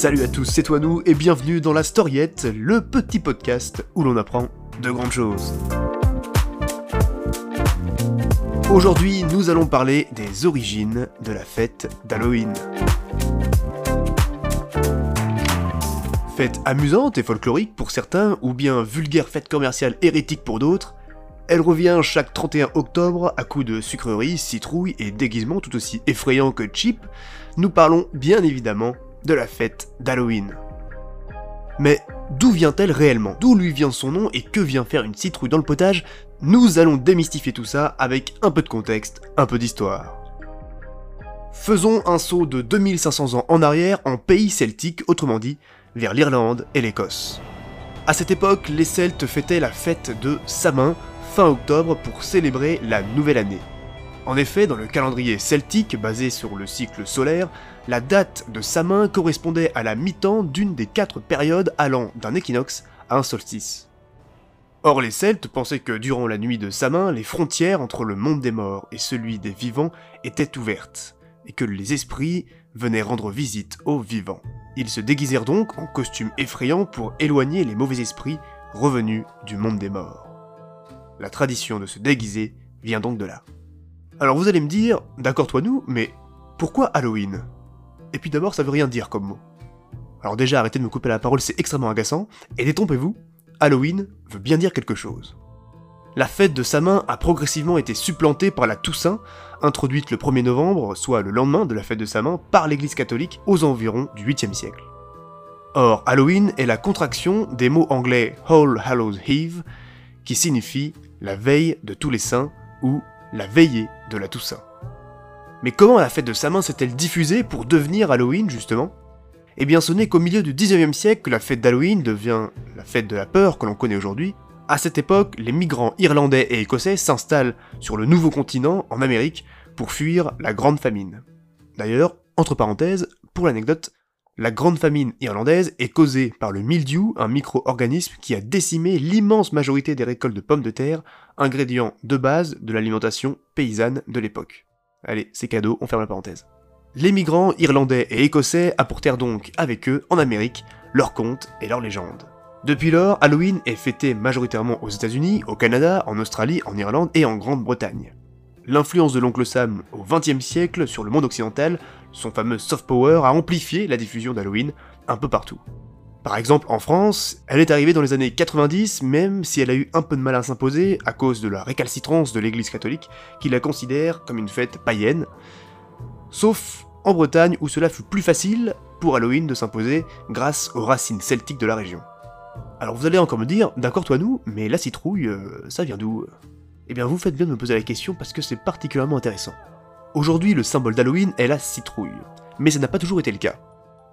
Salut à tous, c'est toi nous et bienvenue dans la Storiette, le petit podcast où l'on apprend de grandes choses. Aujourd'hui, nous allons parler des origines de la fête d'Halloween. Fête amusante et folklorique pour certains, ou bien vulgaire fête commerciale hérétique pour d'autres, elle revient chaque 31 octobre à coups de sucreries, citrouilles et déguisements tout aussi effrayants que cheap. Nous parlons bien évidemment de la fête d'Halloween. Mais d'où vient-elle réellement? D'où lui vient son nom et que vient faire une citrouille dans le potage? Nous allons démystifier tout ça avec un peu de contexte, un peu d'histoire. Faisons un saut de 2500 ans en arrière en pays celtique, autrement dit, vers l'Irlande et l'Écosse. À cette époque, les Celtes fêtaient la fête de Samin, fin octobre, pour célébrer la nouvelle année. En effet, dans le calendrier celtique, basé sur le cycle solaire, la date de Samin correspondait à la mi-temps d'une des quatre périodes allant d'un équinoxe à un solstice. Or les Celtes pensaient que durant la nuit de Samin, les frontières entre le monde des morts et celui des vivants étaient ouvertes, et que les esprits venaient rendre visite aux vivants. Ils se déguisèrent donc en costumes effrayants pour éloigner les mauvais esprits revenus du monde des morts. La tradition de se déguiser vient donc de là. Alors vous allez me dire, d'accord toi nous, mais pourquoi Halloween? Et puis d'abord ça veut rien dire comme mot. Alors déjà arrêtez de me couper la parole, c'est extrêmement agaçant, et détrompez-vous, Halloween veut bien dire quelque chose. La fête de Samin a progressivement été supplantée par la Toussaint, introduite le 1er novembre, soit le lendemain de la fête de Samin, par l'église catholique aux environs du 8e siècle. Or, Halloween est la contraction des mots anglais All Hallows Eve, qui signifie la veille de tous les saints ou la veillée de la Toussaint. Mais comment la fête de Samin s'est-elle diffusée pour devenir Halloween justement? Eh bien ce n'est qu'au milieu du 19e siècle que la fête d'Halloween devient la fête de la peur que l'on connaît aujourd'hui. À cette époque, les migrants irlandais et écossais s'installent sur le nouveau continent, en Amérique, pour fuir la grande famine. D'ailleurs, entre parenthèses, pour l'anecdote, la grande famine irlandaise est causée par le mildiou, un micro-organisme qui a décimé l'immense majorité des récoltes de pommes de terre, ingrédient de base de l'alimentation paysanne de l'époque. Allez, c'est cadeau, on ferme la parenthèse. Les migrants irlandais et écossais apportèrent donc avec eux, en Amérique, leurs contes et leurs légendes. Depuis lors, Halloween est fêté majoritairement aux États-Unis, au Canada, en Australie, en Irlande et en Grande-Bretagne. L'influence de l'oncle Sam au XXe siècle sur le monde occidental, son fameux soft power, a amplifié la diffusion d'Halloween un peu partout. Par exemple, en France, elle est arrivée dans les années 90, même si elle a eu un peu de mal à s'imposer à cause de la récalcitrance de l'église catholique, qui la considère comme une fête païenne. Sauf en Bretagne, où cela fut plus facile pour Halloween de s'imposer grâce aux racines celtiques de la région. Alors vous allez encore me dire, d'accord toi nous, mais la citrouille, euh, ça vient d'où? Eh bien vous faites bien de me poser la question parce que c'est particulièrement intéressant. Aujourd'hui, le symbole d'Halloween est la citrouille, mais ça n'a pas toujours été le cas.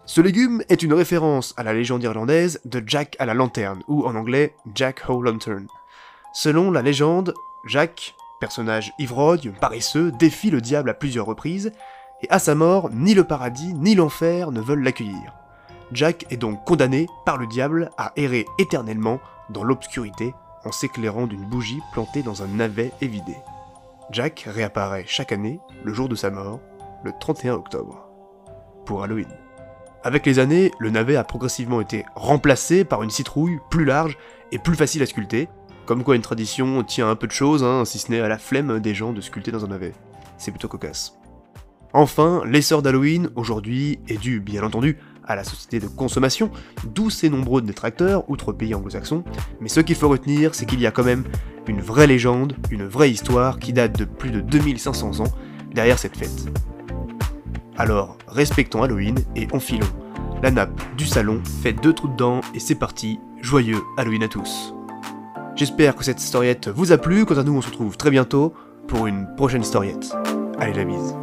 Ce légume est une référence à la légende irlandaise de Jack à la lanterne, ou en anglais Jack Ho Lantern. Selon la légende, Jack, personnage ivrogne, paresseux, défie le diable à plusieurs reprises, et à sa mort, ni le paradis ni l'enfer ne veulent l'accueillir. Jack est donc condamné par le diable à errer éternellement dans l'obscurité en s'éclairant d'une bougie plantée dans un navet évidé. Jack réapparaît chaque année, le jour de sa mort, le 31 octobre, pour Halloween. Avec les années, le navet a progressivement été remplacé par une citrouille plus large et plus facile à sculpter, comme quoi une tradition tient un peu de choses, hein, si ce n'est à la flemme des gens de sculpter dans un navet. C'est plutôt cocasse. Enfin, l'essor d'Halloween, aujourd'hui, est dû, bien entendu, à la société de consommation, d'où ces nombreux détracteurs, outre pays anglo-saxons, mais ce qu'il faut retenir, c'est qu'il y a quand même une vraie légende, une vraie histoire qui date de plus de 2500 ans derrière cette fête. Alors, respectons Halloween et enfilons la nappe du salon, faites deux trous dedans et c'est parti, joyeux Halloween à tous. J'espère que cette historiette vous a plu, quant à nous on se retrouve très bientôt pour une prochaine historiette. Allez la bise.